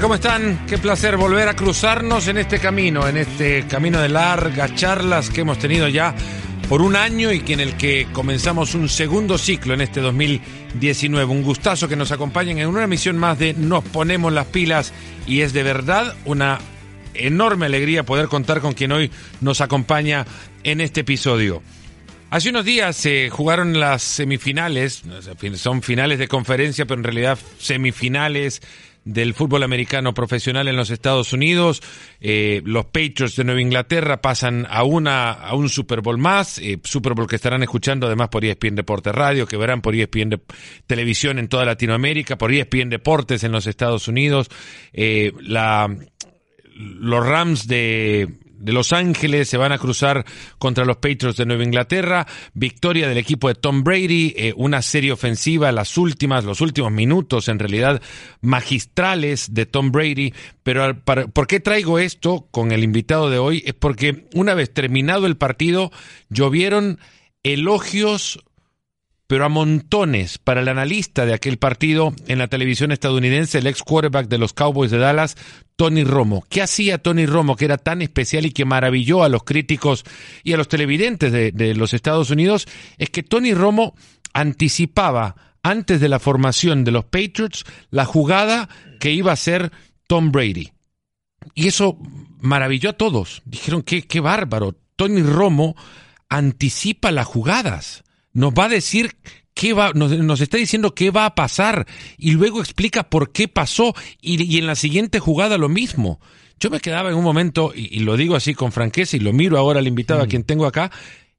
¿cómo están? Qué placer volver a cruzarnos en este camino, en este camino de largas charlas que hemos tenido ya por un año y en el que comenzamos un segundo ciclo en este 2019. Un gustazo que nos acompañen en una emisión más de Nos ponemos las pilas y es de verdad una enorme alegría poder contar con quien hoy nos acompaña en este episodio. Hace unos días se jugaron las semifinales, son finales de conferencia, pero en realidad semifinales del fútbol americano profesional en los Estados Unidos. Eh, los Patriots de Nueva Inglaterra pasan a una a un Super Bowl más, eh, Super Bowl que estarán escuchando además por ESPN Deportes Radio, que verán por ESPN Televisión en toda Latinoamérica, por ESPN Deportes en los Estados Unidos. Eh, la los Rams de de Los Ángeles se van a cruzar contra los Patriots de Nueva Inglaterra. Victoria del equipo de Tom Brady, eh, una serie ofensiva, las últimas, los últimos minutos en realidad magistrales de Tom Brady. Pero ¿por qué traigo esto con el invitado de hoy? Es porque una vez terminado el partido, llovieron elogios pero a montones para el analista de aquel partido en la televisión estadounidense, el ex quarterback de los Cowboys de Dallas, Tony Romo. ¿Qué hacía Tony Romo que era tan especial y que maravilló a los críticos y a los televidentes de, los Estados Unidos? Es que Tony Romo anticipaba antes de la formación de los Patriots la jugada que iba a ser Tom Brady. Y eso maravilló a todos. Dijeron, qué, qué bárbaro. Tony Romo anticipa las jugadas nos va a decir qué va, nos, está diciendo qué va a pasar y luego explica por qué pasó y, en la siguiente jugada lo mismo. Yo me quedaba en un momento, y, lo digo así con franqueza y lo miro ahora al invitado a mm. quien tengo acá,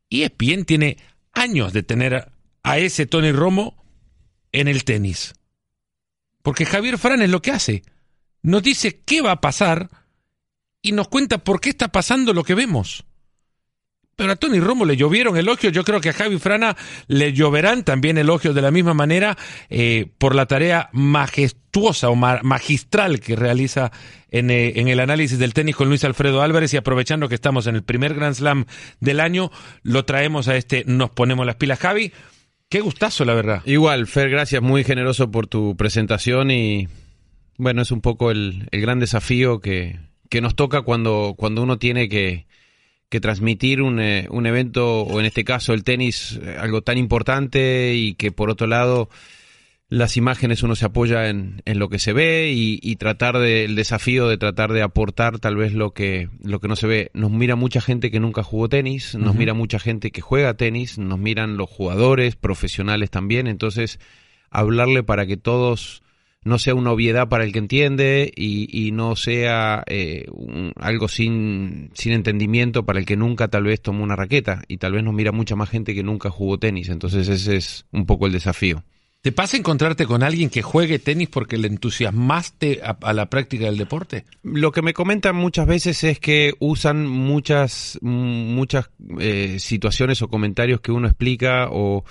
y ESPN tiene años de tener a ese Tony Romo en el tenis. Porque Javier Fran es lo que hace. Nos dice qué va a pasar y nos cuenta por qué está pasando lo que vemos. Pero a Tony Romo le llovieron elogios. Yo creo que a Javi Frana le lloverán también elogios de la misma manera eh, por la tarea majestuosa o magistral que realiza en, eh, el análisis del tenis con Luis Alfredo Álvarez. Y aprovechando que estamos en el primer Grand Slam del año, lo traemos a este Nos Ponemos las Pilas. Javi, qué gustazo, la verdad. Igual, Fer, gracias. Muy generoso por tu presentación y bueno, es un poco el, gran desafío que, nos toca cuando uno tiene que que transmitir un, eh, un, evento, o en este caso el tenis, eh, algo tan importante y que por otro lado las imágenes uno se apoya en, en lo que se ve y, tratar de, el desafío de tratar de aportar tal vez lo que, lo que no se ve. Nos mira mucha gente que nunca jugó tenis, nos mira mucha gente que juega tenis, nos miran los jugadores profesionales también, entonces hablarle para que todos no sea una obviedad para el que entiende y, no sea eh, algo sin, sin entendimiento para el que nunca tal vez tomó una raqueta y tal vez nos mira mucha más gente que nunca jugó tenis. Entonces ese es un poco el desafío. ¿Te pasa encontrarte con alguien que juegue tenis porque le entusiasmaste a, la práctica del deporte? Lo que me comentan muchas veces es que usan muchas, muchas eh, situaciones o comentarios que uno explica o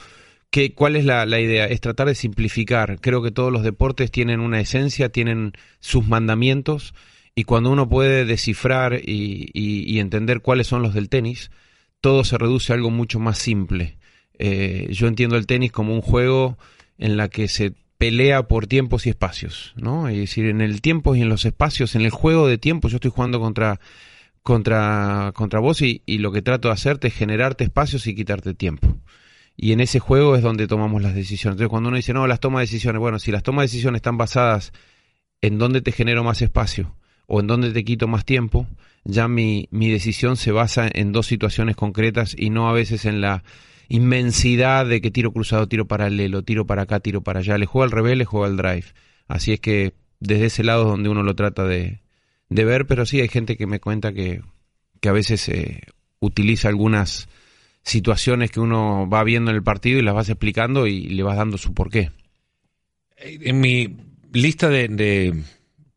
¿Cuál es la, idea? Es tratar de simplificar. Creo que todos los deportes tienen una esencia, tienen sus mandamientos, y cuando uno puede descifrar y, entender cuáles son los del tenis, todo se reduce a algo mucho más simple. Eh, yo entiendo el tenis como un juego en la que se pelea por tiempos y espacios, ¿no? Es decir, en el tiempo y en los espacios, en el juego de tiempo, yo estoy jugando contra contra contra vos y, y lo que trato de hacerte es generarte espacios y quitarte tiempo y en ese juego es donde tomamos las decisiones. Entonces, cuando uno dice, no, las tomas de decisiones, bueno, si las tomas de decisiones están basadas en dónde te genero más espacio o en dónde te quito más tiempo, ya mi, mi decisión se basa en dos situaciones concretas y no a veces en la inmensidad de que tiro cruzado, tiro paralelo, tiro para acá, tiro para allá. Le juego al revés, le juego al drive. Así es que desde ese lado es donde uno lo trata de, de ver, pero sí hay gente que me cuenta que, que a veces eh, utiliza algunas situaciones que uno va viendo en el partido y las vas explicando y le vas dando su porqué. En mi lista de,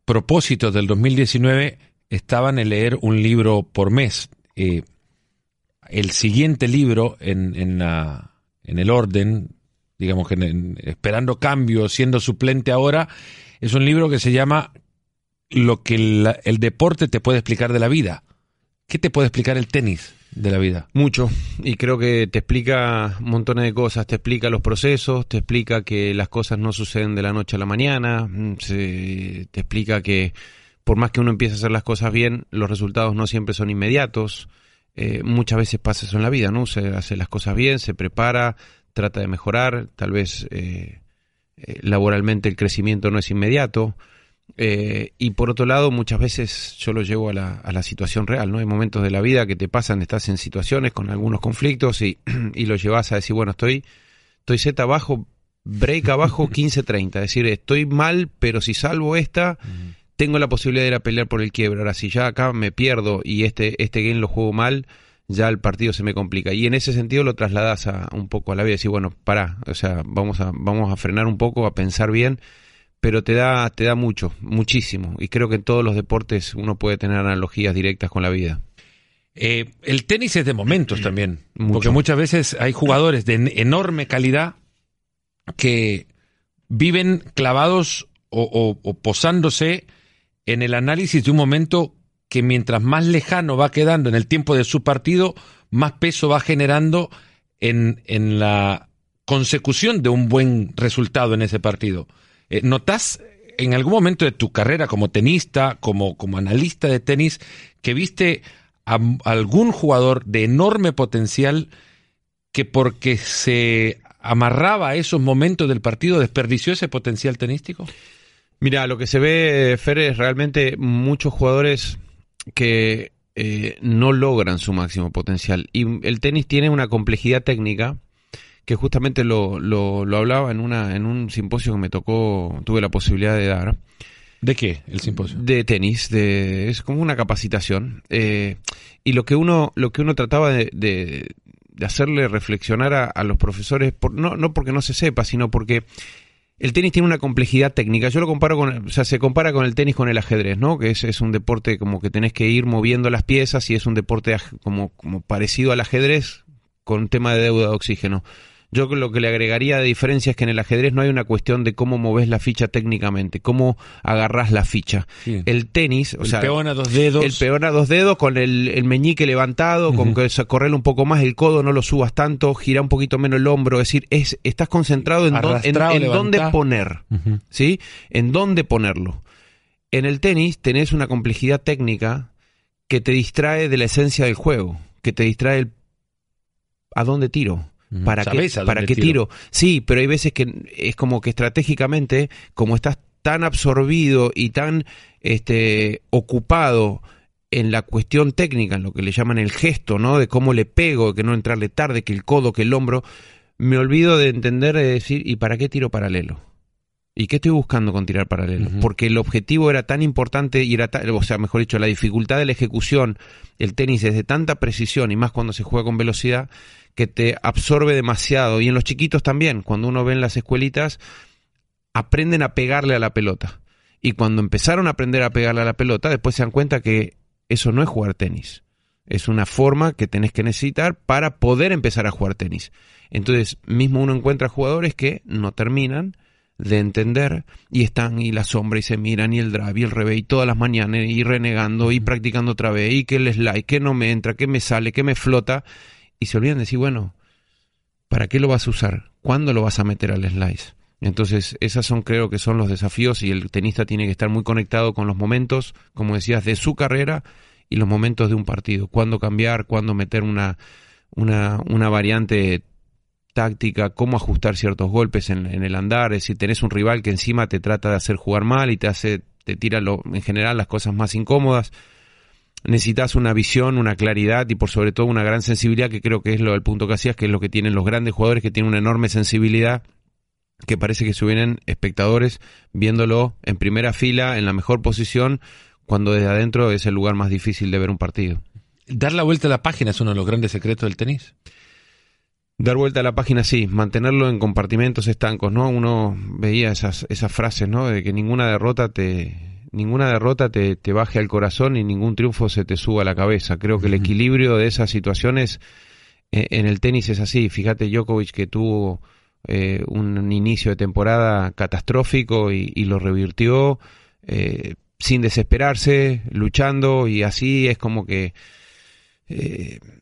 propósitos del 2019 estaban en leer un libro por mes. Eh, el siguiente libro en, en, en, el orden, digamos que esperando cambio, siendo suplente ahora, es un libro que se llama Lo que el deporte te puede explicar de la vida. ¿Qué te puede explicar el tenis? De la vida. Mucho, y creo que te explica montones de cosas, te explica los procesos, te explica que las cosas no suceden de la noche a la mañana, mm, te explica que por más que uno empiece a hacer las cosas bien, los resultados no siempre son inmediatos. Eh, muchas veces pasa eso en la vida, ¿no? Se hace las cosas bien, se prepara, trata de mejorar, tal vez eh, eh, laboralmente el crecimiento no es inmediato. Y por otro lado, muchas veces yo lo llevo a la, a la, situación real, ¿no? Hay momentos de la vida que te pasan, estás en situaciones con algunos conflictos y, y lo llevas a decir, bueno, estoy, estoy Z abajo, break abajo 15-30, es decir, estoy mal, pero si salvo esta, tengo la posibilidad de ir a pelear por el quiebre. Ahora, si ya acá me pierdo y este, este game lo juego mal, ya el partido se me complica. Y en ese sentido lo trasladas a, un poco a la vida. Decir, bueno, para, o sea, vamos a, vamos a frenar un poco, a pensar bien, pero te da, te da mucho, muchísimo. Y creo que en todos los deportes uno puede tener analogías directas con la vida. Eh, el tenis es de momentos también, porque muchas veces hay jugadores de enorme calidad que viven clavados o, o posándose en el análisis de un momento que mientras más lejano va quedando en el tiempo de su partido, más peso va generando en, en la consecución de un buen resultado en ese partido. Eh, ¿Notas en algún momento de tu carrera como tenista, como, como analista de tenis, que viste a, algún jugador de enorme potencial que porque se amarraba a esos momentos del partido desperdició ese potencial tenístico? Mira, lo que se ve, Fer, es realmente muchos jugadores que eh, no logran su máximo potencial. Y el tenis tiene una complejidad técnica que justamente lo, lo, hablaba en, una, en un simposio que me tocó, tuve la posibilidad de dar. ¿De qué el simposio? De tenis, de, es como una capacitación. Eh, y lo que uno, lo que uno trataba de, de, hacerle reflexionar a, a los profesores, por, no, no porque no se sepa, sino porque el tenis tiene una complejidad técnica. Yo lo comparo con, o sea, se compara con el tenis con el ajedrez, ¿no? Que es, es un deporte como que tenés que ir moviendo las piezas y es un deporte como, como parecido al ajedrez con un tema de deuda de oxígeno. Yo lo que le agregaría de diferencia es que en el ajedrez no hay una cuestión de cómo moves la ficha técnicamente, cómo agarras la ficha. El tenis, o el sea, peón a dos dedos. El peón a dos dedos con el, meñique levantado, con que correr un poco más el codo, no lo subas tanto, gira un poquito menos el hombro, es decir, es, estás concentrado en, en, dónde poner, ¿sí? En dónde ponerlo. En el tenis tenés una complejidad técnica que te distrae de la esencia del juego, que te distrae el a dónde tiro ¿Para qué, para qué tiro? Sí, pero hay veces que es como que estratégicamente, como estás tan absorbido y tan este, ocupado en la cuestión técnica, en lo que le llaman el gesto, ¿no? De cómo le pego, que no entrarle tarde, que el codo, que el hombro, me olvido de entender, de decir, ¿y para qué tiro paralelo? ¿Y qué estoy buscando con tirar paralelo? Porque el objetivo era tan importante y era, o sea, mejor dicho, la dificultad de la ejecución, el tenis es de tanta precisión y más cuando se juega con velocidad, que te absorbe demasiado. Y en los chiquitos también, cuando uno ve en las escuelitas, aprenden a pegarle a la pelota. Y cuando empezaron a aprender a pegarle a la pelota, después se dan cuenta que eso no es jugar tenis. Es una forma que tenés que necesitar para poder empezar a jugar tenis. Entonces, mismo uno encuentra jugadores que no terminan de entender y están y la sombra y se miran y el drive y el revés y todas las mañanas y renegando y practicando otra vez y que el slide, que no me entra, que me sale, que me flota y se olvidan de decir, bueno, ¿para qué lo vas a usar? ¿Cuándo lo vas a meter al slice? Entonces, esas son creo que son los desafíos y el tenista tiene que estar muy conectado con los momentos, como decías, de su carrera y los momentos de un partido. Cuándo cambiar, cuándo meter una, una, una variante táctica, cómo ajustar ciertos golpes en, el andar. Es decir, tenés un rival que encima te trata de hacer jugar mal y te hace, te tira lo, en general las cosas más incómodas necesitas una visión, una claridad y por sobre todo una gran sensibilidad, que creo que es lo del punto que hacías, que es lo que tienen los grandes jugadores, que tienen una enorme sensibilidad, que parece que suben espectadores viéndolo en primera fila, en la mejor posición, cuando desde adentro es el lugar más difícil de ver un partido. Dar la vuelta a la página es uno de los grandes secretos del tenis. Dar vuelta a la página, sí, mantenerlo en compartimentos estancos, ¿no? Uno veía esas, esas frases, ¿no? De que ninguna derrota te, ninguna derrota te, te, baje al corazón y ningún triunfo se te suba a la cabeza. Creo que el equilibrio de esas situaciones eh, en el tenis es así. Fíjate Djokovic que tuvo eh, un inicio de temporada catastrófico y, lo revirtió eh, sin desesperarse, luchando y así es como que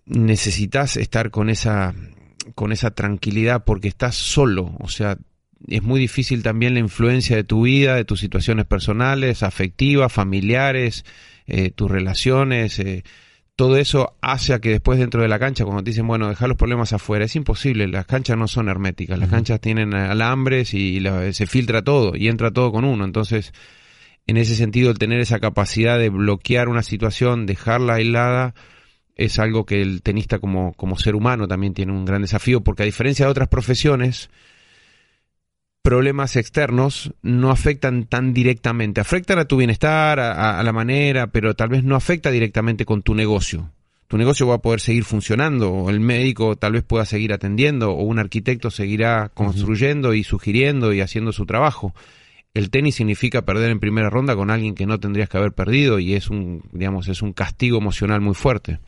necesitas estar con esa, con esa tranquilidad porque estás solo, o sea, es muy difícil también la influencia de tu vida, de tus situaciones personales, afectivas, familiares, eh, tus relaciones, eh, todo eso hace a que después dentro de la cancha, cuando te dicen, bueno, dejar los problemas afuera, es imposible, las canchas no son herméticas, las canchas tienen alambres y se filtra todo y entra todo con uno, entonces en ese sentido el tener esa capacidad de bloquear una situación, dejarla aislada, es algo que el tenista como, como ser humano también tiene un gran desafío, porque a diferencia de otras profesiones, problemas externos no afectan tan directamente. Afectan a tu bienestar, a, la manera, pero tal vez no afecta directamente con tu negocio. Tu negocio va a poder seguir funcionando, o el médico tal vez pueda seguir atendiendo, o un arquitecto seguirá construyendo y sugiriendo y haciendo su trabajo. El tenis significa perder en primera ronda con alguien que no tendrías que haber perdido y es un, digamos, es un castigo emocional muy fuerte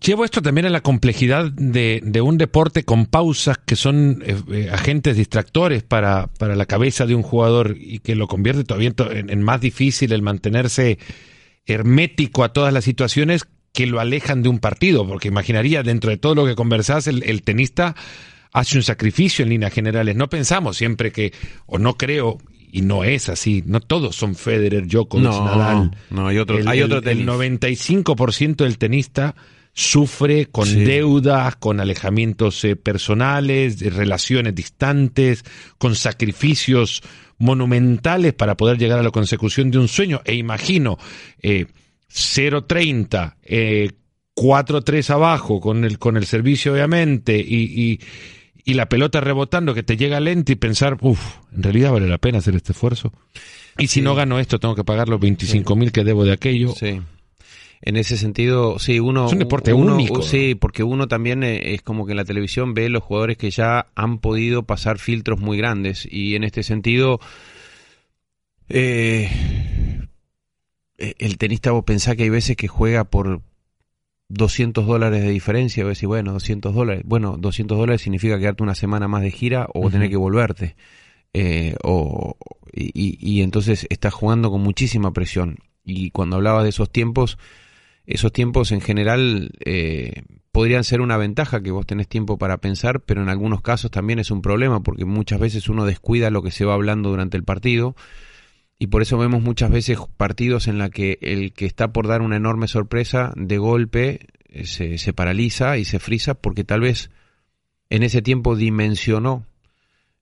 llevo esto también a la complejidad de, un deporte con pausas que son eh, eh, agentes distractores para, la cabeza de un jugador y que lo convierte todavía en, más difícil el mantenerse hermético a todas las situaciones que lo alejan de un partido, porque imaginaría dentro de todo lo que conversás, el tenista hace un sacrificio en líneas generales. No pensamos siempre que, o no creo, y no es así. No todos son Federer, Djokovic, Nadal. No, hay otro, el, hay otro El 95% del tenista sufre con deudas, con alejamientos eh, personales, relaciones distantes, con sacrificios monumentales para poder llegar a la consecución de un sueño. E imagino eh, 0.30, eh, 4-3 abajo con el, con el servicio obviamente y y la pelota rebotando que te llega lento y pensar, uff, en realidad vale la pena hacer este esfuerzo. Y si no gano esto, tengo que pagar los 25 mil que debo de aquello. Sí. En ese sentido, sí, uno... Es un deporte único. Sí, porque uno también eh, es como que en la televisión ve los jugadores que ya han podido pasar filtros muy grandes. Y en este sentido, eh, el tenista vos pensás que hay veces que juega por, 200 dólares de diferencia, a decir, bueno, 200 dólares. Bueno, 200 dólares significa quedarte una semana más de gira o tener que volverte. Eh, o, y, y, entonces estás jugando con muchísima presión. Y cuando hablabas de esos tiempos, esos tiempos en general eh, podrían ser una ventaja que vos tenés tiempo para pensar, pero en algunos casos también es un problema porque muchas veces uno descuida lo que se va hablando durante el partido y por eso vemos muchas veces partidos en la que el que está por dar una enorme sorpresa de golpe eh, se, se paraliza y se frisa porque tal vez en ese tiempo dimensionó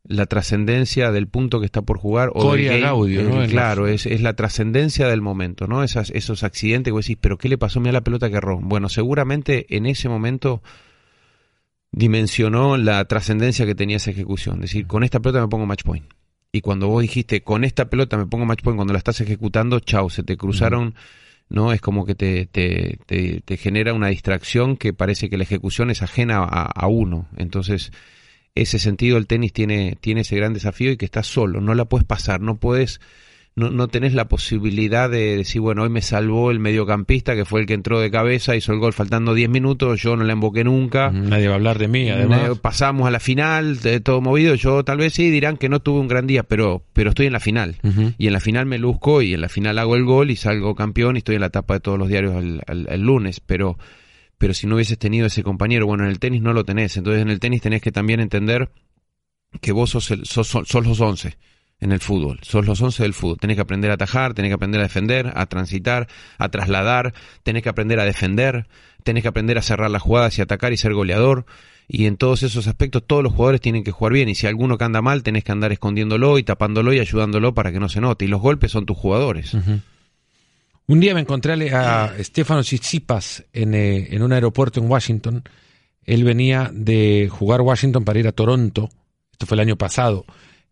la trascendencia del punto que está por jugar o del Gaudio, eh, claro es, es la trascendencia del momento no Esas, esos accidentes que vos decís pero qué le pasó a la pelota que erró bueno seguramente en ese momento dimensionó la trascendencia que tenía esa ejecución. Es decir con esta pelota me pongo match point y cuando vos dijiste con esta pelota me pongo match point cuando la estás ejecutando, chau, se te cruzaron, ¿no? Es como que te, te, te, genera una distracción que parece que la ejecución es ajena a, a, uno. Entonces, ese sentido el tenis tiene, tiene ese gran desafío y que estás solo, no la puedes pasar, no puedes no, no tenés la posibilidad de decir, bueno, hoy me salvó el mediocampista que fue el que entró de cabeza, hizo el gol faltando 10 minutos, yo no la emboqué nunca. Nadie va a hablar de mí, además. Pasamos a la final, de todo movido, yo tal vez sí dirán que no tuve un gran día, pero, pero estoy en la final. Y en la final me luzco y en la final hago el gol y salgo campeón y estoy en la tapa de todos los diarios el, lunes, pero pero si no hubieses tenido ese compañero, bueno, en el tenis no lo tenés, entonces en el tenis tenés que también entender que vos sos, el, sos, sos los 11 en el fútbol. Sos los 11 del fútbol. Tenés que aprender a atajar, tenés que aprender a defender, a transitar, a trasladar, tenés que aprender a defender, tenés que aprender a cerrar las jugadas y atacar y ser goleador. Y en todos esos aspectos todos los jugadores tienen que jugar bien. Y si alguno que anda mal, tenés que andar escondiéndolo y tapándolo y ayudándolo para que no se note. Y los golpes son tus jugadores. Un día me encontré a Stefano Tsitsipas en, eh, en un aeropuerto en Washington. Él venía de jugar Washington para ir a Toronto. Esto fue el año pasado.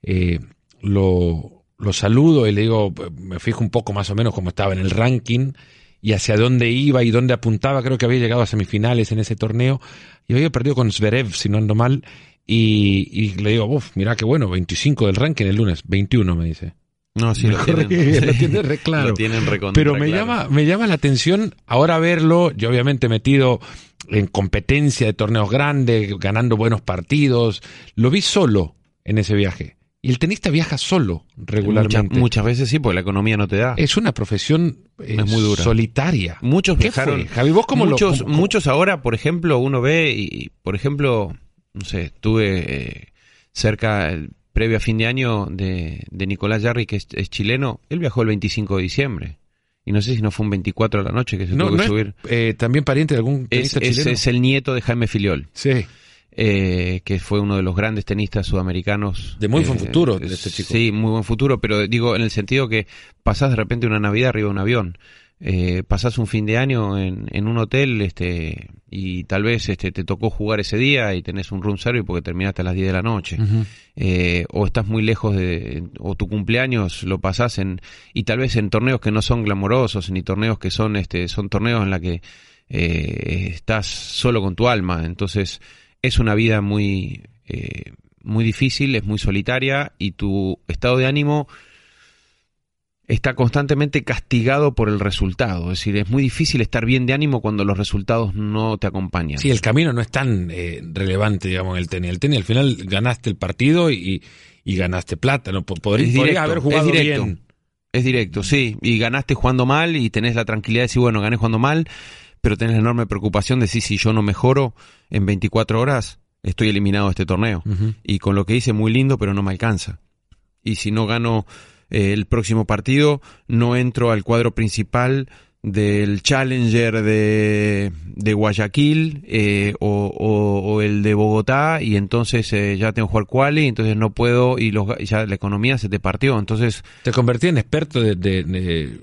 Eh, lo, lo saludo y le digo, me fijo un poco más o menos cómo estaba en el ranking y hacia dónde iba y dónde apuntaba. Creo que había llegado a semifinales en ese torneo y había perdido con Zverev, si no ando mal. Y, y le digo, uff, mira qué bueno, 25 del ranking el lunes, 21 me dice. No, sí, lo tienen, lo claro. Pero me llama, me llama la atención ahora verlo, yo obviamente metido en competencia de torneos grandes, ganando buenos partidos, lo vi solo en ese viaje Y el tenista viaja solo regularmente. Muchas, veces sí, porque la economía no te da. Es una profesión eh, muy dura. solitaria. Muchos ¿Qué viajaron. Javi, ¿vos cómo muchos, lo, muchos ahora, por ejemplo, uno ve y, por ejemplo, no sé, estuve eh, cerca, previo a fin de año, de, de Nicolás Yarri, que es, chileno. Él viajó el 25 de diciembre. Y no sé si no fue un 24 de la noche que se tuvo que subir. Eh, ¿También pariente de algún tenista es, chileno? Es el nieto de Jaime Filiol. Sí. Eh, que fue uno de los grandes tenistas sudamericanos. De muy buen eh, futuro de este chico. Sí, muy buen futuro, pero digo en el sentido que pasás de repente una Navidad arriba de un avión. Eh, pasás un fin de año en, en, un hotel este y tal vez este te tocó jugar ese día y tenés un room service porque terminaste a las 10 de la noche eh, o estás muy lejos de o tu cumpleaños lo pasás en y tal vez en torneos que no son glamorosos ni torneos que son este son torneos en la que eh, estás solo con tu alma entonces es una vida muy, eh, muy difícil, es muy solitaria y tu estado de ánimo está constantemente castigado por el resultado. Es decir, es muy difícil estar bien de ánimo cuando los resultados no te acompañan. Sí, el camino no es tan eh, relevante, digamos, en el tenis. El tenis al final ganaste el partido y, y ganaste plata. ¿no? Podría, haber jugado bien. Es directo, sí. Y ganaste jugando mal y tenés la tranquilidad de decir, bueno, gané jugando mal pero tenés la enorme preocupación de si, si yo no mejoro en 24 horas, estoy eliminado de este torneo. Y con lo que hice muy lindo, pero no me alcanza. Y si no gano eh, el próximo partido, no entro al cuadro principal del Challenger de, de Guayaquil eh, o, el de Bogotá y entonces eh, ya tengo que jugar quali entonces no puedo y los, ya la economía se te partió entonces te convertí en experto de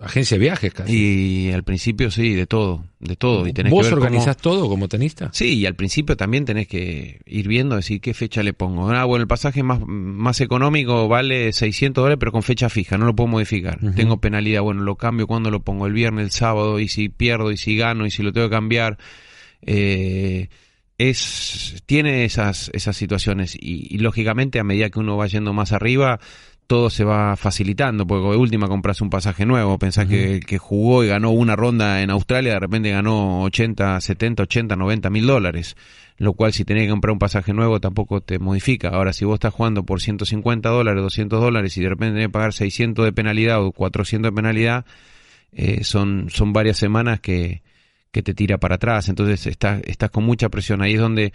agencia de viajes casi. Y al principio sí, de todo, de todo. Y tenés ¿Vos que ver organizás todo como tenista? Sí, y al principio también tenés que ir viendo, decir qué fecha le pongo. Ah, bueno, el pasaje más, más económico vale 600 dólares, pero con fecha fija, no lo puedo modificar. Tengo penalidad, bueno, lo cambio cuando lo pongo, el viernes, el sábado, y si pierdo, y si gano, y si lo tengo que cambiar. Eh, es, tiene esas, esas situaciones y, y lógicamente a medida que uno va yendo más arriba, todo se va facilitando, porque de última compras un pasaje nuevo, pensás que el que jugó y ganó una ronda en Australia, de repente ganó 80, 70, 80, 90 mil dólares, lo cual si tenés que comprar un pasaje nuevo tampoco te modifica. Ahora, si vos estás jugando por 150 dólares, 200 dólares y de repente tenés que pagar 600 de penalidad o 400 de penalidad, eh, son, son varias semanas que, que te tira para atrás, entonces estás, estás con mucha presión. Ahí es donde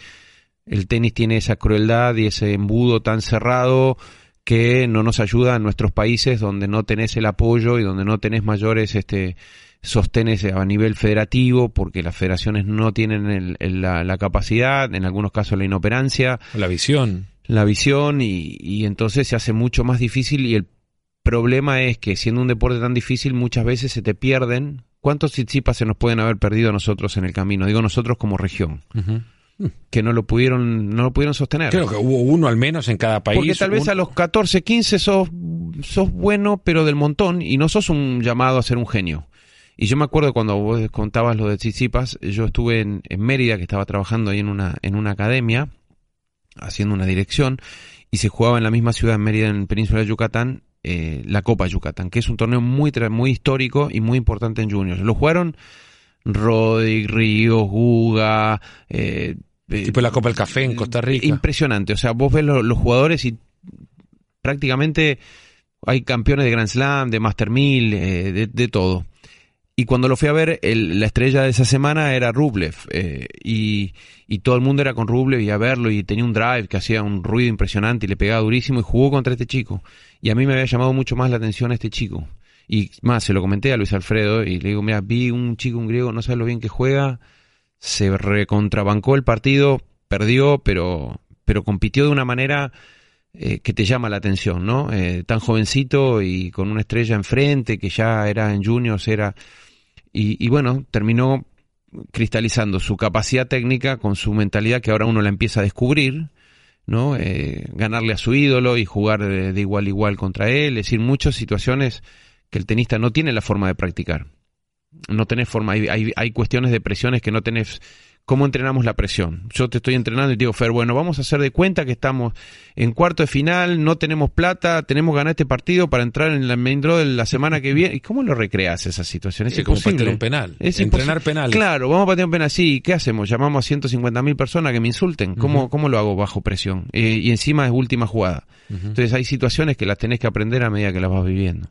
el tenis tiene esa crueldad y ese embudo tan cerrado, que no nos ayuda en nuestros países donde no tenés el apoyo y donde no tenés mayores este sostenes a nivel federativo porque las federaciones no tienen la, capacidad, en algunos casos la inoperancia. La visión. La visión y, y entonces se hace mucho más difícil y el problema es que siendo un deporte tan difícil muchas veces se te pierden. ¿Cuántos Tsitsipas se nos pueden haber perdido a nosotros en el camino? Digo nosotros como región que no lo pudieron no lo pudieron sostener. Creo que hubo uno al menos en cada país. Porque tal vez a los 14, 15 sos, sos bueno, pero del montón, y no sos un llamado a ser un genio. Y yo me acuerdo cuando vos contabas lo de Tsitsipas, yo estuve en, Mérida, que estaba trabajando ahí en una, en una academia, haciendo una dirección, y se jugaba en la misma ciudad, en Mérida, en Península de Yucatán, eh, la Copa Yucatán, que es un torneo muy, muy histórico y muy importante en juniors. Lo jugaron Rodri, Ríos, Guga. Eh, eh, tipo la Copa del Café en Costa Rica. Impresionante. O sea, vos ves los jugadores y prácticamente hay campeones de Grand Slam, de Master 1000, eh, de, todo. Y cuando lo fui a ver, la estrella de esa semana era Rublev. y, y, todo el mundo era con Rublev y a verlo. Y tenía un drive que hacía un ruido impresionante y le pegaba durísimo. Y jugó contra este chico. Y a mí me había llamado mucho más la atención este chico. Y más, se lo comenté a Luis Alfredo y le digo, mira, vi un chico, un griego, no sabe lo bien que juega, se recontrabancó el partido, perdió, pero, pero compitió de una manera eh, que te llama la atención, ¿no? Eh, tan jovencito y con una estrella enfrente, que ya era en juniors, era... Y, y bueno, terminó cristalizando su capacidad técnica con su mentalidad que ahora uno la empieza a descubrir, ¿no? Eh, ganarle a su ídolo y jugar de, de, igual a igual contra él, es decir, muchas situaciones que el tenista no tiene la forma de practicar. No tenés forma, hay, hay, cuestiones de presiones que no tenés cómo entrenamos la presión. Yo te estoy entrenando y te digo, Fer, bueno, vamos a hacer de cuenta que estamos en cuarto de final, no tenemos plata, tenemos que ganar este partido para entrar en la main draw de la semana que viene. ¿Y cómo lo recreas esa situación? Es, imposible. un penal. Es entrenar penal. Claro, vamos a patear un penal. Sí, ¿qué hacemos? Llamamos a 150.000 personas que me insulten. ¿Cómo, ¿Cómo lo hago bajo presión? Eh, y encima es última jugada. Entonces hay situaciones que las tenés que aprender a medida que las vas viviendo.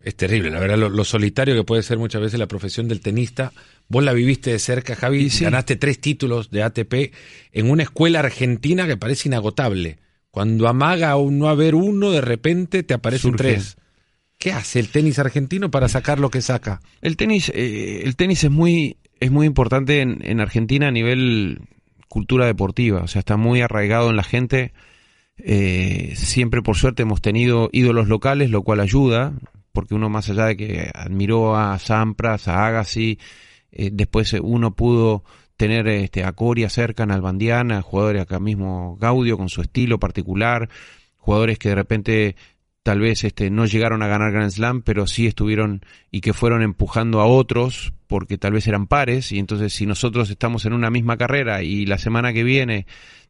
Es terrible, la verdad, lo, solitario que puede ser muchas veces la profesión del tenista. Vos la viviste de cerca, Javi, ganaste tres títulos de ATP en una escuela argentina que parece inagotable. Cuando amaga a no haber uno, de repente te aparecen tres. ¿Qué hace el tenis argentino para sacar lo que saca? El tenis, eh, el tenis es muy, es muy importante en, en, Argentina a nivel cultura deportiva, o sea, está muy arraigado en la gente. Eh, siempre, por suerte, hemos tenido ídolos locales, lo cual ayuda porque uno más allá de que admiró a Sampras, a Agassi, eh, después uno pudo tener este, a Coria cerca, en Albandiana, jugadores acá mismo, Gaudio con su estilo particular, jugadores que de repente tal vez este, no llegaron a ganar Grand Slam, pero sí estuvieron y que fueron empujando a otros porque tal vez eran pares y entonces si nosotros estamos en una misma carrera y la semana que viene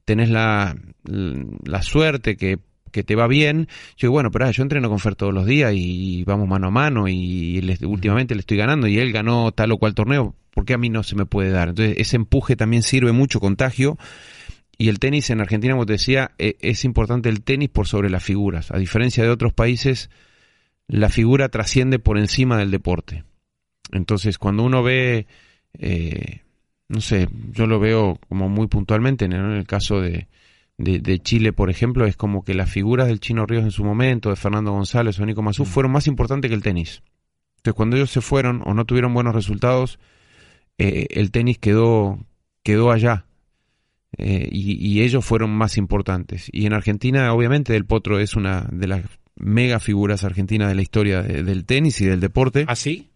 tenés la, la suerte que que te va bien. Yo digo, bueno, pero ah, yo entreno con Fer todos los días y vamos mano a mano y últimamente le estoy ganando y él ganó tal o cual torneo, ¿por qué a mí no se me puede dar? Entonces ese empuje también sirve mucho, contagio. Y el tenis en Argentina, como te decía, e, es importante el tenis por sobre las figuras. A diferencia de otros países, la figura trasciende por encima del deporte. Entonces, cuando uno ve, eh, no sé, yo lo veo como muy puntualmente en el caso de, de, Chile, por ejemplo, es como que las figuras del Chino Ríos en su momento, de Fernando González o Nico Mazú, mm. fueron más importantes que el tenis. Entonces, cuando ellos se fueron o no tuvieron buenos resultados, eh, el tenis quedó, quedó allá. Eh, y, ellos fueron más importantes. Y en Argentina, obviamente, Del Potro es una de las mega figuras argentinas de la historia del tenis y del deporte. ¿Ah, sí?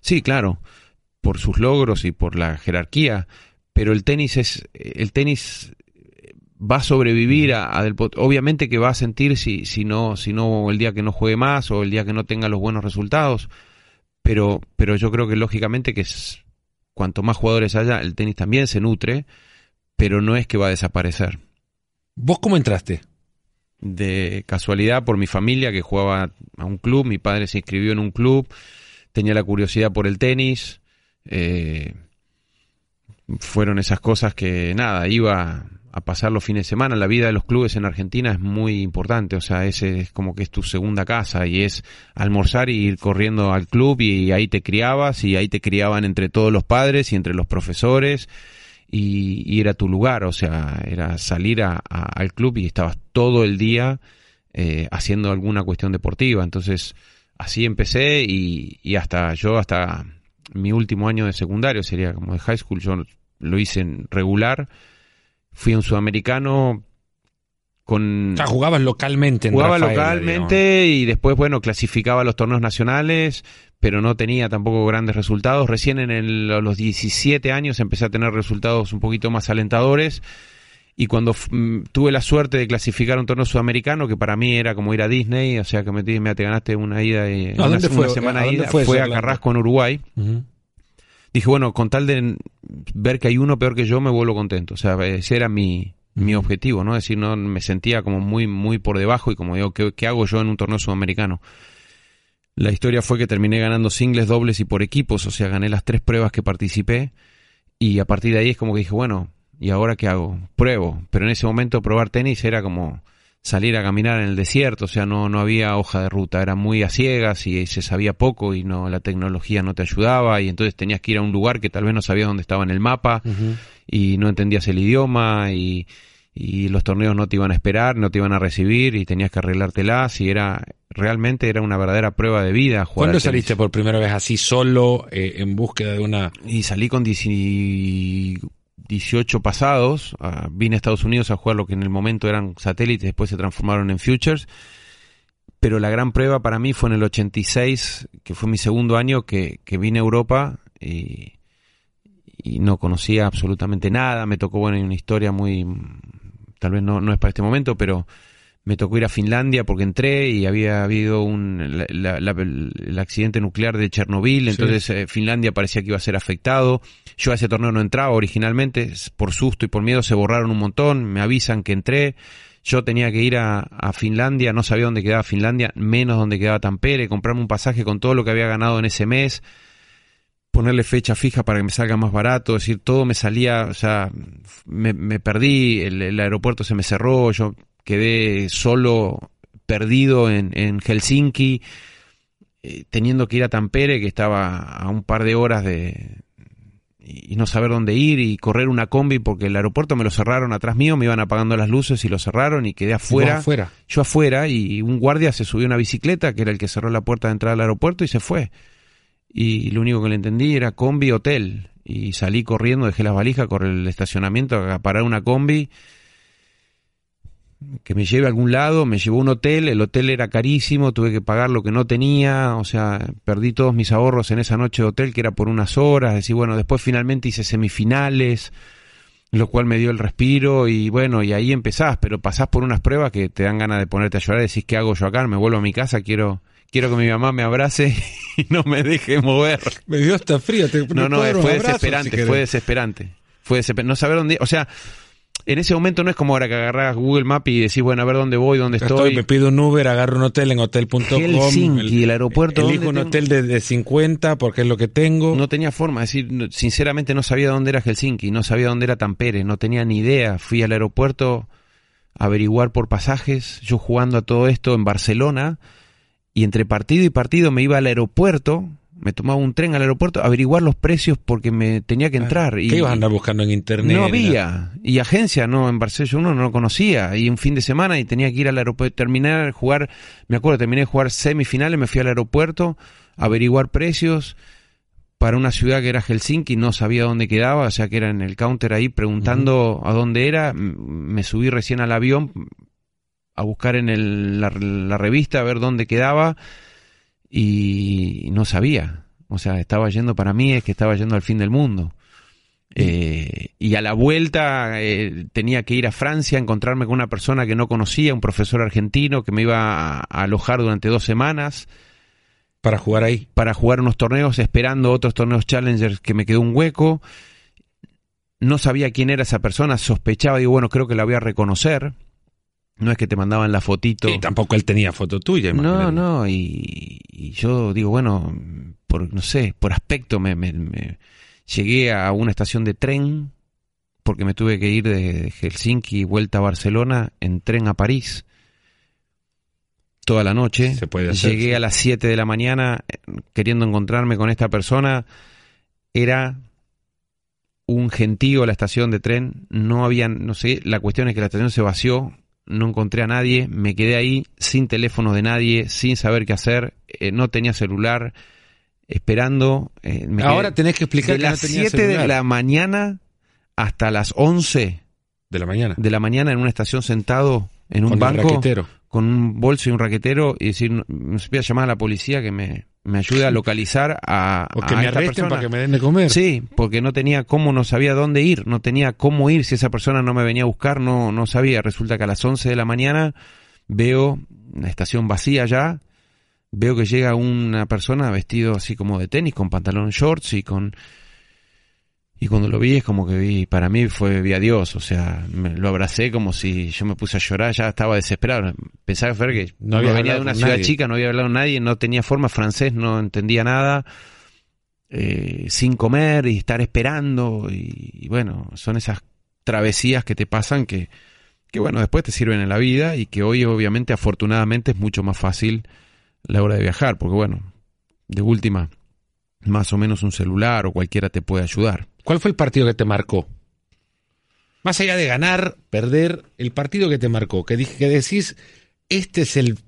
Sí, claro. Por sus logros y por la jerarquía. Pero el tenis es. El tenis va a sobrevivir a, Del Potro. Obviamente que va a sentir si, si, no, si no el día que no juegue más o el día que no tenga los buenos resultados. Pero, pero yo creo que lógicamente que es, cuanto más jugadores haya, el tenis también se nutre, pero no es que va a desaparecer. ¿Vos cómo entraste? De casualidad por mi familia que jugaba a un club, mi padre se inscribió en un club, tenía la curiosidad por el tenis. Eh, fueron esas cosas que nada, iba a pasar los fines de semana. La vida de los clubes en Argentina es muy importante, o sea, ese es como que es tu segunda casa y es almorzar y ir corriendo al club y ahí te criabas y ahí te criaban entre todos los padres y entre los profesores y, era tu lugar, o sea, era salir al club y estabas todo el día eh, haciendo alguna cuestión deportiva. Entonces, así empecé y, y hasta yo, hasta mi último año de secundario, sería como de high school, yo lo hice en regular fui a un sudamericano con... O sea, jugabas localmente en Jugaba localmente y después, bueno, clasificaba los torneos nacionales, pero no tenía tampoco grandes resultados. Recién en los 17 años empecé a tener resultados un poquito más alentadores. Y cuando mm, tuve la suerte de clasificar un torneo sudamericano, que para mí era como ir a Disney, o sea que me, te ganaste una ida y una, fue? semana ida, fue, a Carrasco en Uruguay dije, bueno, con tal de ver que hay uno peor que yo, me vuelvo contento. O sea, ese era mi, mi objetivo, ¿no? Es decir, no me sentía como muy, muy por debajo y como digo, ¿qué, hago yo en un torneo sudamericano? La historia fue que terminé ganando singles, dobles y por equipos, o sea, gané las tres pruebas que participé y a partir de ahí es como que dije, bueno, ¿y ahora qué hago? Pruebo, pero en ese momento probar tenis era como salir a caminar en el desierto, o sea, no, no había hoja de ruta, era muy a ciegas y se sabía poco y no la tecnología no te ayudaba y entonces tenías que ir a un lugar que tal vez no sabías dónde estaba en el mapa y no entendías el idioma y, y, los torneos no te iban a esperar, no te iban a recibir y tenías que arreglártelas y era realmente era una verdadera prueba de vida. Jugar ¿Cuándo saliste por primera vez así solo eh, en búsqueda de una... Y salí con 18 pasados, ah, vine a Estados Unidos a jugar lo que en el momento eran satélites, después se transformaron en futures, pero la gran prueba para mí fue en el 86, que fue mi segundo año que, vine a Europa y, no conocía absolutamente nada, me tocó bueno, una historia muy, tal vez no, no es para este momento, pero me tocó ir a Finlandia porque entré y había habido un el accidente nuclear de Chernobyl, entonces eh, Finlandia parecía que iba a ser afectado. Yo a ese torneo no entraba originalmente, por susto y por miedo se borraron un montón, me avisan que entré. Yo tenía que ir a, a Finlandia, no sabía dónde quedaba Finlandia, menos dónde quedaba Tampere, comprarme un pasaje con todo lo que había ganado en ese mes ponerle fecha fija para que me salga más barato, es decir, todo me salía, o sea, me, perdí, el, aeropuerto se me cerró, yo quedé solo, perdido en, en Helsinki, eh, teniendo que ir a Tampere, que estaba a un par de horas de, y no saber dónde ir y correr una combi porque el aeropuerto me lo cerraron atrás mío, me iban apagando las luces y lo cerraron y quedé afuera. afuera? Yo afuera y un guardia se subió a una bicicleta que era el que cerró la puerta de entrada al aeropuerto y se fue y lo único que le entendí era combi hotel y salí corriendo, dejé las valijas, corrí el estacionamiento a parar una combi que me lleve a algún lado, me llevó a un hotel, el hotel era carísimo, tuve que pagar lo que no tenía, o sea, perdí todos mis ahorros en esa noche de hotel que era por unas horas, decir, bueno, después finalmente hice semifinales, lo cual me dio el respiro y bueno, y ahí empezás, pero pasás por unas pruebas que te dan ganas de ponerte a llorar, decís, ¿qué hago yo acá? Me vuelvo a mi casa, quiero quiero que mi mamá me abrace y no me deje mover. Me dio hasta frío. Te, no, no, fue desesperante, fue desesperante. Fue desesperante. No saber dónde, o sea, en ese momento no es como ahora que agarras Google Maps y decís, bueno, a ver dónde voy, dónde estoy. Me pido un Uber, agarro un hotel en hotel.com. Helsinki, el, el aeropuerto. Elijo un hotel de, de, 50 porque es lo que tengo. No tenía forma, es decir, sinceramente no sabía dónde era Helsinki, no sabía dónde era Tampere, no tenía ni idea. Fui al aeropuerto a averiguar por pasajes, yo jugando a todo esto en Barcelona y entre partido y partido me iba al aeropuerto, me tomaba un tren al aeropuerto a averiguar los precios porque me tenía que ah, entrar. ¿Qué ibas a andar buscando en internet? No había. Y agencia, no, en Barcelona uno no lo conocía. Y un fin de semana y tenía que ir al aeropuerto, terminar, jugar, me acuerdo, terminé de jugar semifinales, me fui al aeropuerto a averiguar precios para una ciudad que era Helsinki, no sabía dónde quedaba, o sea que era en el counter ahí preguntando a dónde era, me subí recién al avión, a buscar en el, la, revista a ver dónde quedaba y no sabía. O sea, estaba yendo para mí, es que estaba yendo al fin del mundo. Eh, y a la vuelta eh, tenía que ir a Francia a encontrarme con una persona que no conocía, un profesor argentino que me iba a, alojar durante dos semanas. Para jugar ahí. Para jugar unos torneos, esperando otros torneos Challengers que me quedó un hueco. No sabía quién era esa persona, sospechaba, digo, bueno, creo que la voy a reconocer. No es que te mandaban la fotito. Y tampoco él tenía foto tuya. No, no, y, yo digo, bueno, por, no sé, por aspecto me, me, llegué a una estación de tren porque me tuve que ir de Helsinki vuelta a Barcelona en tren a París toda la noche. Se puede Llegué a las 7 de la mañana queriendo encontrarme con esta persona. Era un gentío la estación de tren. No había, no sé, la cuestión es que la estación se vació no encontré a nadie, me quedé ahí sin teléfono de nadie, sin saber qué hacer, eh, no tenía celular, esperando. Eh, Ahora tenés que explicar de las 7 de la mañana hasta las 11 de la mañana. De la mañana en una estación sentado en un banco con un bolso y un raquetero y decir, me voy a llamar a la policía que me, me ayude a localizar a, o que me arresten para que me den de comer. Sí, porque no tenía cómo, no sabía dónde ir, no tenía cómo ir si esa persona no me venía a buscar, no, no sabía. Resulta que a las 11 de la mañana veo una estación vacía ya, veo que llega una persona vestido así como de tenis, con pantalón shorts y con y cuando lo vi es como que vi, para mí fue vi a Dios, o sea, me, lo abracé como si yo me puse a llorar, ya estaba desesperado. Pensaba que no había venido de una ciudad chica, no había hablado con nadie, no tenía forma francés, no entendía nada, eh, sin comer y estar esperando, y, bueno, son esas travesías que te pasan que, que bueno, después te sirven en la vida y que hoy obviamente afortunadamente es mucho más fácil la hora de viajar, porque bueno, de última, más o menos un celular o cualquiera te puede ayudar. ¿Cuál fue el partido que te marcó? Más allá de ganar, perder, el partido que te marcó, que, dije, que decís, este es el,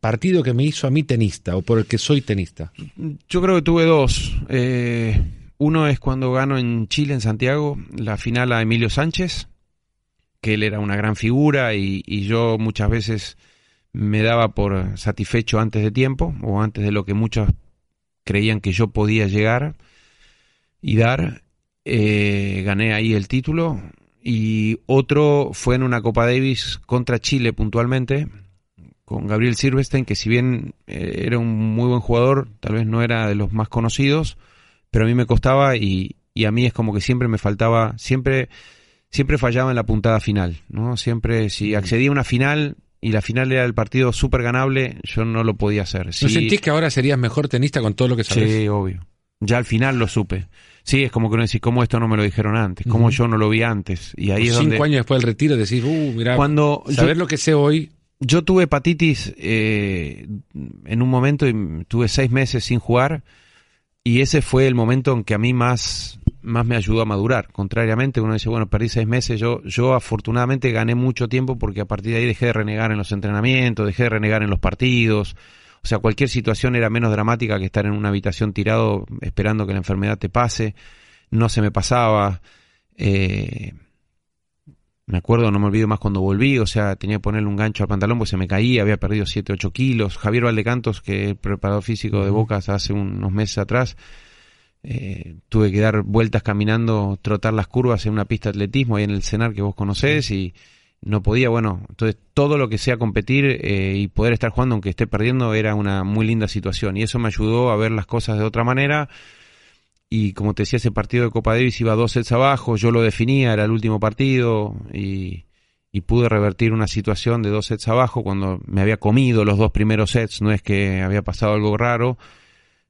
partido que me hizo a mí tenista o por el que soy tenista. Yo creo que tuve dos. Eh, uno es cuando gano en Chile, en Santiago, la final a Emilio Sánchez, que él era una gran figura y, y yo muchas veces me daba por satisfecho antes de tiempo o antes de lo que muchos creían que yo podía llegar y dar. Eh, gané ahí el título y otro fue en una Copa Davis contra Chile puntualmente, con Gabriel Silverstein, que si bien eh, era un muy buen jugador, tal vez no era de los más conocidos, pero a mí me costaba y, y a mí es como que siempre me faltaba, siempre, siempre fallaba en la puntada final, ¿no? Siempre, si accedía a una final y la final era el partido súper ganable, yo no lo podía hacer. ¿No sentís que ahora serías mejor tenista con todo lo que sabes? Sí, obvio. Ya al final lo supe. Sí, es como que uno dice, ¿cómo esto no me lo dijeron antes? ¿Cómo yo no lo vi antes? Y ahí es Cinco años después del retiro decís, uh, mira, Cuando saber lo que sé hoy. Yo tuve hepatitis eh, en un momento y tuve seis meses sin jugar y ese fue el momento en que a mí más, más me ayudó a madurar. Contrariamente, uno dice, bueno, perdí seis meses, yo, yo afortunadamente gané mucho tiempo porque a partir de ahí dejé de renegar en los entrenamientos, dejé de renegar en los partidos. O sea, cualquier situación era menos dramática que estar en una habitación tirado esperando que la enfermedad te pase. No se me pasaba. Eh, me acuerdo, no me olvido más cuando volví, o sea, tenía que ponerle un gancho al pantalón porque se me caía, había perdido 7, 8 kilos. Javier Valdecantos, que es preparador físico de Bocas hace unos meses atrás, eh, tuve que dar vueltas caminando, trotar las curvas en una pista de atletismo ahí en el cenar que vos conocés y no podía, bueno, entonces todo lo que sea competir eh, y poder estar jugando aunque esté perdiendo era una muy linda situación y eso me ayudó a ver las cosas de otra manera. Y como te decía ese partido de Copa Davis iba dos sets abajo, yo lo definía, era el último partido y, y pude revertir una situación de dos sets abajo cuando me había comido los dos primeros sets, no es que había pasado algo raro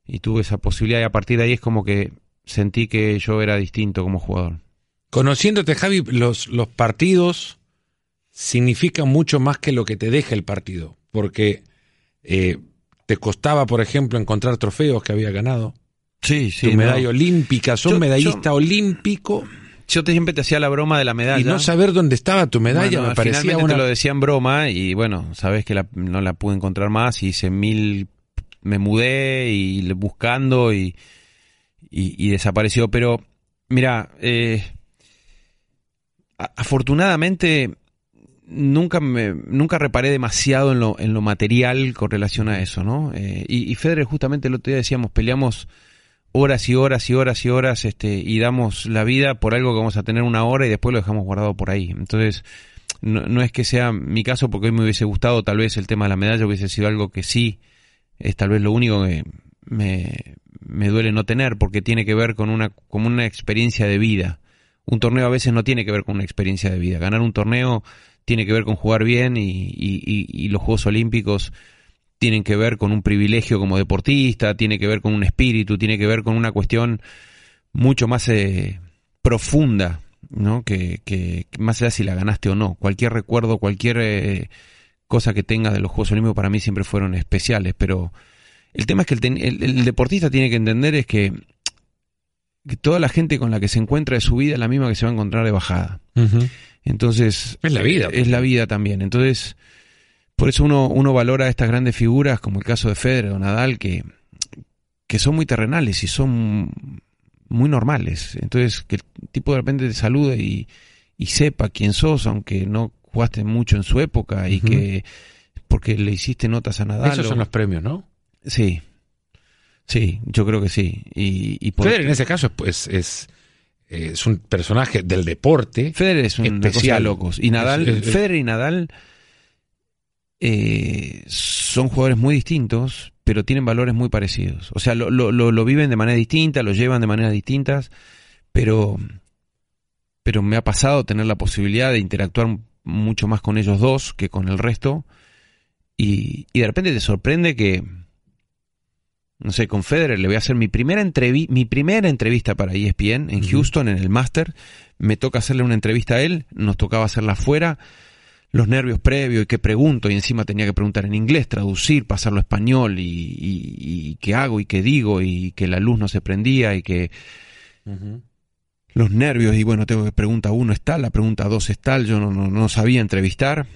y tuve esa posibilidad y a partir de ahí es como que sentí que yo era distinto como jugador. Conociéndote Javi, los, los partidos significa mucho más que lo que te deja el partido, porque eh, te costaba, por ejemplo, encontrar trofeos que había ganado. Sí, sí. Tu medalla olímpica, sos Yo- medallista olímpico Yo te, siempre te hacía la broma de la medalla. y no saber dónde estaba tu medalla Bueno, me parecía una... te lo decía en broma y bueno, sabes que la- no la pude encontrar más y hice mil, me mudé y buscando y, y, desapareció. Pero mira, eh, afortunadamente nunca me, nunca reparé demasiado en lo, en lo material con relación a eso, ¿no? Eh, y, y justamente el otro día decíamos, peleamos horas y horas y horas y horas este y damos la vida por algo que vamos a tener una hora y después lo dejamos guardado por ahí. Entonces, no, no es que sea mi caso porque hoy me hubiese gustado tal vez el tema de la medalla hubiese sido algo que sí es tal vez lo único que me, me duele no tener porque tiene que ver con una, una experiencia de vida. Un torneo a veces no tiene que ver con una experiencia de vida. Ganar un torneo tiene que ver con jugar bien y, y- los Juegos Olímpicos tienen que ver con un privilegio como deportista, tiene que ver con un espíritu, tiene que ver con una cuestión mucho más eh, profunda, ¿no? Que, que, que más allá si la ganaste o no. Cualquier recuerdo, cualquier eh, cosa que tengas de los Juegos Olímpicos para mí siempre fueron especiales, pero el tema es que el, ten- el- el deportista tiene que entender es que, que toda la gente con la que se encuentra de su vida es la misma que se va a encontrar de bajada. Entonces, Es la vida. es la vida también. Entonces, por eso uno, uno valora estas grandes figuras, como el caso de Federer o Nadal, que, que son muy terrenales y son muy normales. Entonces, que el tipo de repente te salude y, y sepa quién sos, aunque no jugaste mucho en su época y que porque le hiciste notas a Nadal. Esos son los premios, ¿no? Sí, sí, yo creo que sí. Y, Federer en ese caso es, pues, es, es un personaje del deporte. Federer es de especial. locos. Y Nadal, es- Federer y Nadal eh, son jugadores muy distintos, pero tienen valores muy parecidos. O sea, lo, lo, lo, lo viven de manera distinta, lo llevan de maneras distintas, pero, pero me ha pasado tener la posibilidad de interactuar mucho más con ellos dos que con el resto. Y, y de repente te sorprende que, no sé, con Federer le voy a hacer mi primera, entrevi mi primera entrevista para ESPN en. Houston, en el Master. Me toca hacerle una entrevista a él, nos tocaba hacerla afuera. Los nervios previos y qué pregunto, y encima tenía que preguntar en inglés, traducir, pasarlo a español, y, y- y qué hago y qué digo, y que la luz no se prendía, y que. Los nervios, y bueno, tengo que pregunta uno es tal, la pregunta dos es tal, yo no, no, no sabía entrevistar.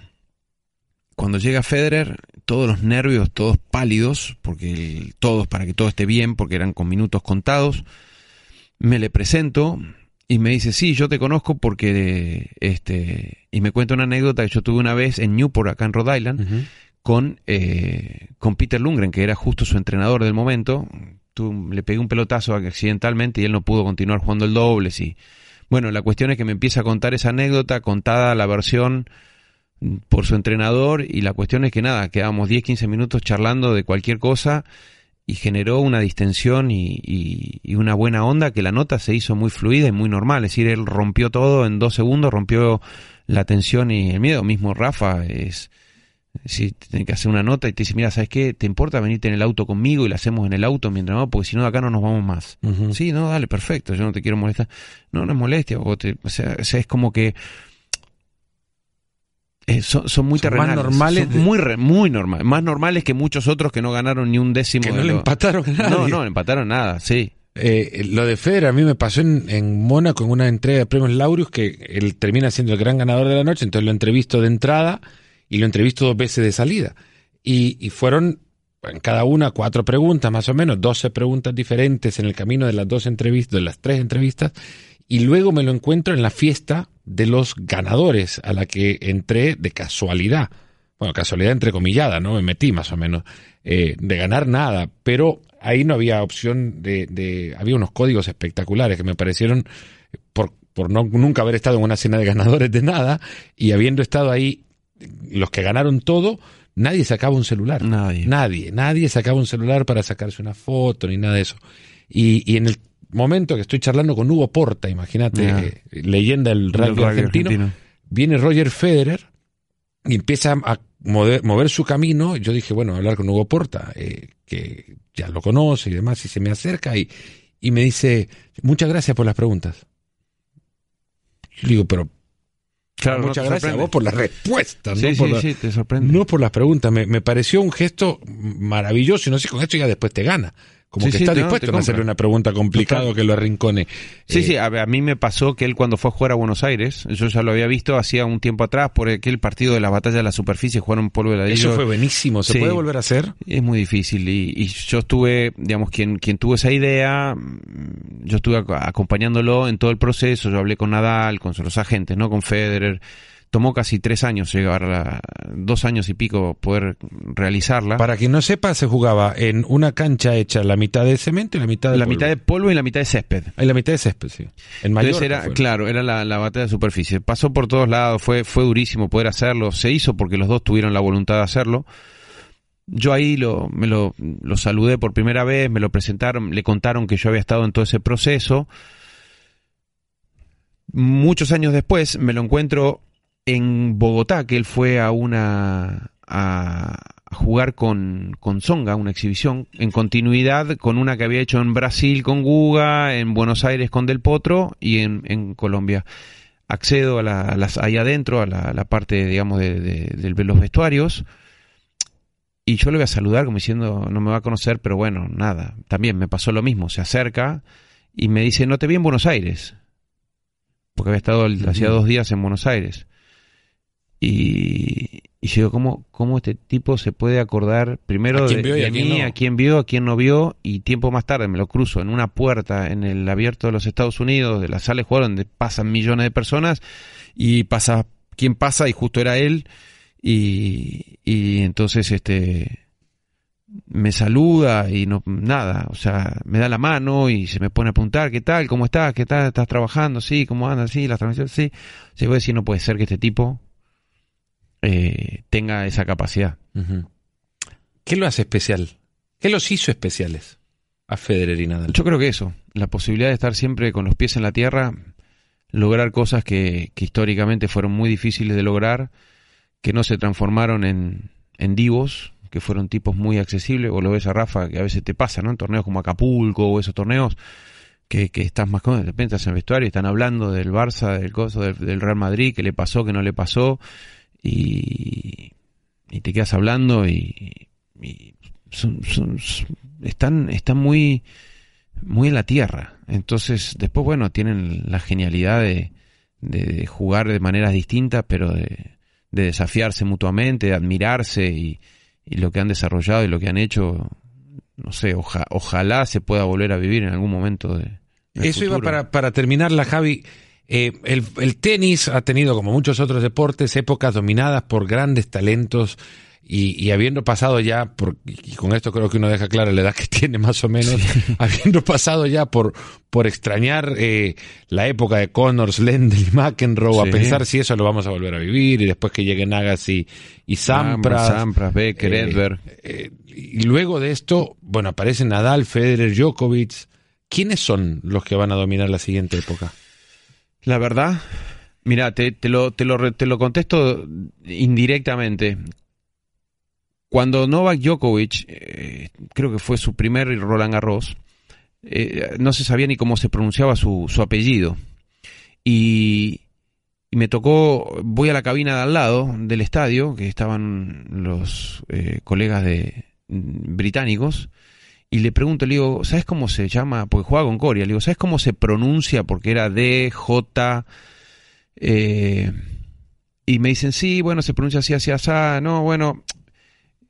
Cuando llega Federer, todos los nervios, todos pálidos, porque el- todos, para que todo esté bien, porque eran con minutos contados, me le presento y me dice, sí, yo te conozco porque, este, y me cuenta una anécdota que yo tuve una vez en Newport, acá en Rhode Island, con, eh, con Peter Lundgren, que era justo su entrenador del momento. Le pegué un pelotazo accidentalmente y él no pudo continuar jugando el dobles y Bueno, la cuestión es que me empieza a contar esa anécdota contada la versión por su entrenador y la cuestión es que nada, quedábamos 10, 15 minutos charlando de cualquier cosa y generó una distensión y, y, una buena onda que la nota se hizo muy fluida y muy normal. Es decir, él rompió todo en dos segundos, rompió la tensión y el miedo. Mismo Rafa es, si tiene que hacer una nota y te dice, mira, ¿sabes qué? ¿Te importa venirte en el auto conmigo y la hacemos en el auto mientras no? Porque si no, de acá no nos vamos más. Sí, no, dale, perfecto, yo no te quiero molestar. No, no es molestia. O, o, sea, es como que eh, son, son, muy terrenales. Más normales. muy, muy normales. Más normales que muchos otros que no ganaron ni un décimo. Que no le empataron nada. No, no, empataron nada, sí. Eh, lo de Federer a mí me pasó en, en Mónaco en una entrega de premios Laureus que él termina siendo el gran ganador de la noche, entonces lo entrevisto de entrada y lo entrevisto dos veces de salida. Y, fueron en cada una cuatro preguntas, más o menos, doce preguntas diferentes en el camino de las dos entrevistas, de las tres entrevistas, y luego me lo encuentro en la fiesta de los ganadores a la que entré de casualidad. Bueno, casualidad entrecomillada, ¿no? Me metí más o menos. Eh, de ganar nada, pero ahí no había opción de, de, Había unos códigos espectaculares que me parecieron, por, por no, nunca haber estado en una cena de ganadores de nada, y habiendo estado ahí, los que ganaron todo, nadie sacaba un celular. Nadie. Nadie, nadie sacaba un celular para sacarse una foto ni nada de eso. Y, y en el momento que estoy charlando con Hugo Porta, imagínate, eh, leyenda del rugby, argentino, viene Roger Federer y empieza a mover, su camino. Yo dije, bueno, hablar con Hugo Porta, eh, que ya lo conoce y demás, y se me acerca y, y me dice, muchas gracias por las preguntas. Yo digo, pero Claro, muchas gracias a vos por las respuestas, sí, no, por sí, te sorprende. no por las preguntas. Me, me, pareció un gesto maravilloso y no sé, con esto ya después te gana. Como que está dispuesto a hacerle una pregunta complicada que lo arrincone. Sí, sí, eh, a, mí me pasó que él cuando fue a jugar a Buenos Aires, yo ya lo había visto hacía un tiempo atrás por aquel partido de la batalla de la superficie, jugaron polvo de ladrillo. Eso fue buenísimo, ¿se puede volver a hacer? Es muy difícil y, y, yo estuve, digamos, quien, quien tuvo esa idea, yo estuve acompañándolo en todo el proceso, yo hablé con Nadal, con los agentes, ¿no? Con Federer tomó casi tres años llegar a dos años y pico poder realizarla. Para quien no sepa, se jugaba en una cancha hecha la mitad de cemento y la mitad de la polvo. mitad de polvo y la mitad de césped. Y la mitad de césped, sí. En Entonces era, claro, era la, la, batalla de superficie. Pasó por todos lados, fue, fue durísimo poder hacerlo. Se hizo porque los dos tuvieron la voluntad de hacerlo. Yo ahí lo, me lo, lo saludé por primera vez, me lo presentaron, le contaron que yo había estado en todo ese proceso. Muchos años después me lo encuentro en Bogotá, que él fue a una a, jugar con, con Zonga, una exhibición, en continuidad con una que había hecho en Brasil con Guga, en Buenos Aires con Del Potro y en, en Colombia. Accedo a, la, las, ahí adentro, a la, la parte, digamos, de, de, de, los vestuarios, y yo le voy a saludar como diciendo, no me va a conocer, pero bueno, nada. También me pasó lo mismo, se acerca y me dice, no te vi en Buenos Aires, porque había estado hacía dos días en Buenos Aires. Y, y yo digo, ¿cómo, ¿cómo este tipo se puede acordar primero de, de mí, no? a quién vio, a quién no vio? Y tiempo más tarde me lo cruzo en una puerta en el abierto de los Estados Unidos, de la sala de juego donde pasan millones de personas, y pasa quién pasa, y justo era él, y, y entonces este me saluda y no nada, o sea, me da la mano y se me pone a apuntar, ¿qué tal? ¿Cómo estás? ¿Qué tal? ¿Estás trabajando? Sí, ¿cómo andas? Sí, las transmisiones, sí. Se voy a decir, no puede ser que este tipo eh, tenga esa capacidad. ¿Qué lo hace especial? ¿Qué los hizo especiales a Federer y Nadal? Yo creo que eso, la posibilidad de estar siempre con los pies en la tierra, lograr cosas que, que históricamente fueron muy difíciles de lograr, que no se transformaron en, en divos, que fueron tipos muy accesibles, o lo ves a Rafa, que a veces te pasa, ¿no? En torneos como Acapulco o esos torneos, que, que estás más cómodo, de repente estás en el vestuario y están hablando del Barça, del coso, del, del Real Madrid, que le pasó, que no le pasó, y, y te quedas hablando y, y son, son, están, están muy, muy en la tierra. Entonces, después, bueno, tienen la genialidad de, de jugar de maneras distintas, pero de, de desafiarse mutuamente, de admirarse y, y, lo que han desarrollado y lo que han hecho, no sé, oja, ojalá se pueda volver a vivir en algún momento de... Eso futuro. iba para, para terminarla, Javi. Eh, el, el, tenis ha tenido, como muchos otros deportes, épocas dominadas por grandes talentos y, habiendo pasado ya, por, y con esto creo que uno deja clara la edad que tiene más o menos, habiendo pasado ya por, por extrañar eh, la época de Connors, Lendl y McEnroe, a pensar si eso lo vamos a volver a vivir, y después que lleguen Agassi y, Sampras. Sampras, Becker, eh, Edberg. Eh, y luego de esto, bueno, aparecen Nadal, Federer, Djokovic. ¿Quiénes son los que van a dominar la siguiente época? La verdad, mira, te, te, lo, te, lo, te lo contesto indirectamente. Cuando Novak Djokovic, eh, creo que fue su primer Roland Garros, eh, no se sabía ni cómo se pronunciaba su, su apellido. Y, me tocó, voy a la cabina de al lado del estadio, que estaban los eh, colegas de británicos, y le pregunto, le digo, ¿sabes cómo se llama? Porque juega con Coria, le digo, ¿sabes cómo se pronuncia? Porque era D, J, y me dicen, sí, bueno, se pronuncia así, así, así, no, bueno,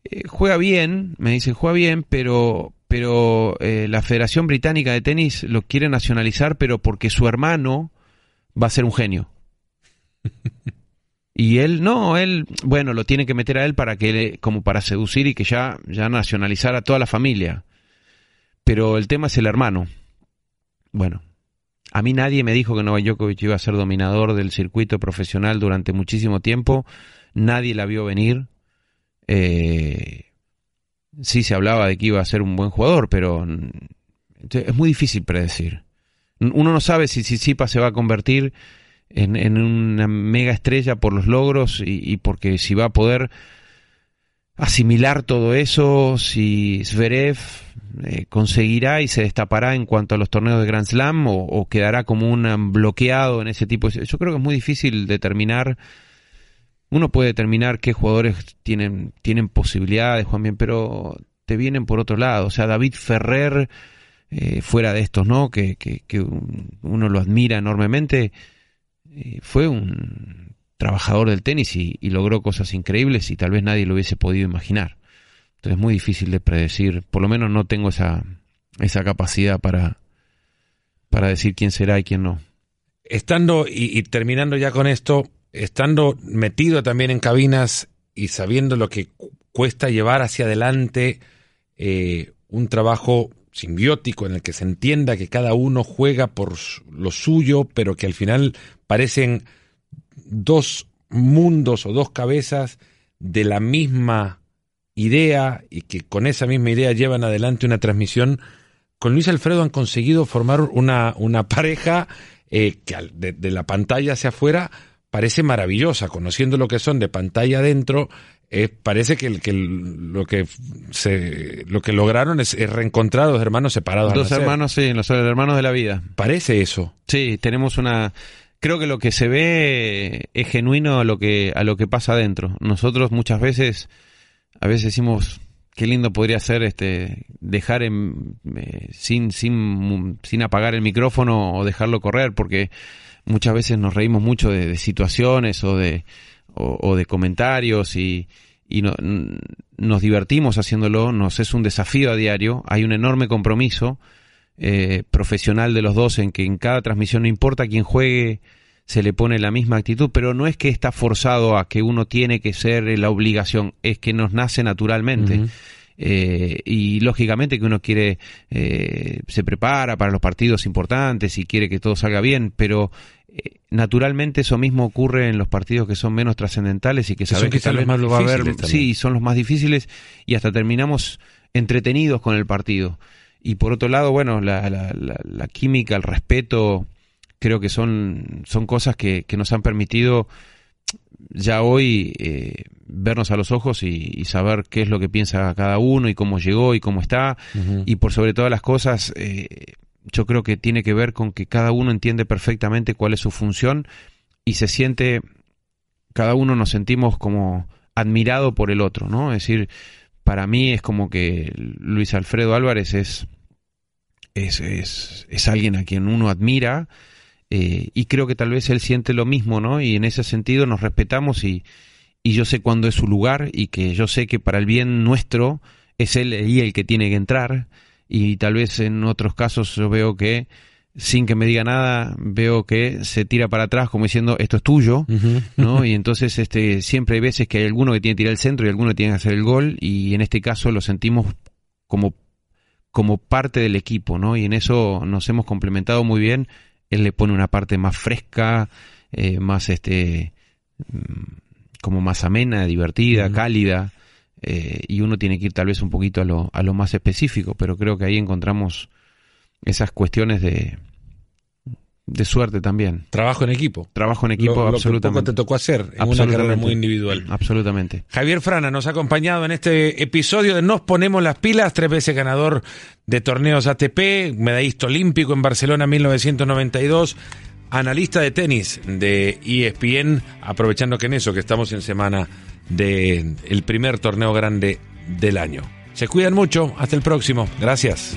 eh, juega bien, me dicen, juega bien, pero, pero eh, la Federación Británica de Tenis lo quiere nacionalizar, pero porque su hermano va a ser un genio. Y él, no, él, bueno, lo tiene que meter a él para que, como para seducir y que ya, ya nacionalizar a toda la familia. Pero el tema es el hermano. Bueno, a mí nadie me dijo que Novak Djokovic iba a ser dominador del circuito profesional durante muchísimo tiempo. Nadie la vio venir. Eh, sí se hablaba de que iba a ser un buen jugador, pero es muy difícil predecir. Uno no sabe si Tsitsipas se va a convertir en, una mega estrella por los logros y, porque si va a poder asimilar todo eso, si Zverev eh, conseguirá y se destapará en cuanto a los torneos de Grand Slam o, quedará como un bloqueado en ese tipo. Yo creo que es muy difícil determinar uno puede determinar qué jugadores tienen, tienen posibilidades, Juan bien, pero te vienen por otro lado. O sea, David Ferrer, eh, fuera de estos, ¿no? Que, que, uno lo admira enormemente, eh, fue un trabajador del tenis y, logró cosas increíbles y tal vez nadie lo hubiese podido imaginar. Entonces es muy difícil de predecir, por lo menos no tengo esa, esa capacidad para, para decir quién será y quién no. Estando y terminando ya con esto, estando metido también en cabinas y sabiendo lo que cuesta llevar hacia adelante eh, un trabajo simbiótico en el que se entienda que cada uno juega por lo suyo, pero que al final parecen dos mundos o dos cabezas de la misma idea y que con esa misma idea llevan adelante una transmisión. Con Luis Alfredo han conseguido formar una, una pareja eh, que de, la pantalla hacia afuera parece maravillosa, conociendo lo que son de pantalla adentro, eh, parece que, que, lo que se lo que lograron es, reencontrar a dos hermanos separados. Dos hermanos, sí, los hermanos de la vida. Parece eso. Sí, tenemos una creo que lo que se ve es genuino a lo que a lo que pasa adentro. Nosotros muchas veces a veces decimos qué lindo podría ser este dejar en, eh, sin sin sin apagar el micrófono o dejarlo correr porque muchas veces nos reímos mucho de, situaciones o de, o, de comentarios y, y nos divertimos haciéndolo, nos es un desafío a diario, hay un enorme compromiso eh, profesional de los dos en que en cada transmisión no importa quién juegue, se le pone la misma actitud, pero no es que está forzado a que uno tiene que ser la obligación, es que nos nace naturalmente. Eh, y lógicamente que uno quiere, eh, se prepara para los partidos importantes y quiere que todo salga bien, pero eh, naturalmente eso mismo ocurre en los partidos que son menos trascendentales y que sabes que, tal vez más lo va a ver, sí, son los más difíciles y hasta terminamos entretenidos con el partido. Y por otro lado, bueno, la, la, la, química, el respeto, creo que son, son cosas que, que nos han permitido ya hoy eh, vernos a los ojos y, saber qué es lo que piensa cada uno y cómo llegó y cómo está. Y por sobre todas las cosas, eh, yo creo que tiene que ver con que cada uno entiende perfectamente cuál es su función y se siente, cada uno nos sentimos como admirado por el otro, ¿no? Es decir, para mí es como que Luis Alfredo Álvarez es, es, es, es alguien a quien uno admira eh, y creo que tal vez él siente lo mismo, ¿no? Y en ese sentido nos respetamos y, y yo sé cuándo es su lugar y que yo sé que para el bien nuestro es él y el que tiene que entrar y tal vez en otros casos yo veo que sin que me diga nada, veo que se tira para atrás como diciendo esto es tuyo, ¿no? Y entonces este siempre hay veces que hay alguno que tiene que tirar el centro y alguno que tiene que hacer el gol y en este caso lo sentimos como como parte del equipo, ¿no? Y en eso nos hemos complementado muy bien. Él le pone una parte más fresca, eh, más este mm, como más amena, divertida, cálida, eh, y uno tiene que ir tal vez un poquito a lo, a lo más específico, pero creo que ahí encontramos esas cuestiones de, de suerte también. Trabajo en equipo. Trabajo en equipo, lo, absolutamente. Lo que te tocó hacer en una carrera muy individual. Absolutamente. Javier Frana nos ha acompañado en este episodio de Nos Ponemos las Pilas, tres veces ganador de torneos ATP, medallista olímpico en Barcelona 1992, analista de tenis de ESPN, aprovechando que en eso, que estamos en semana del el primer torneo grande del año. Se cuidan mucho, hasta el próximo. Gracias.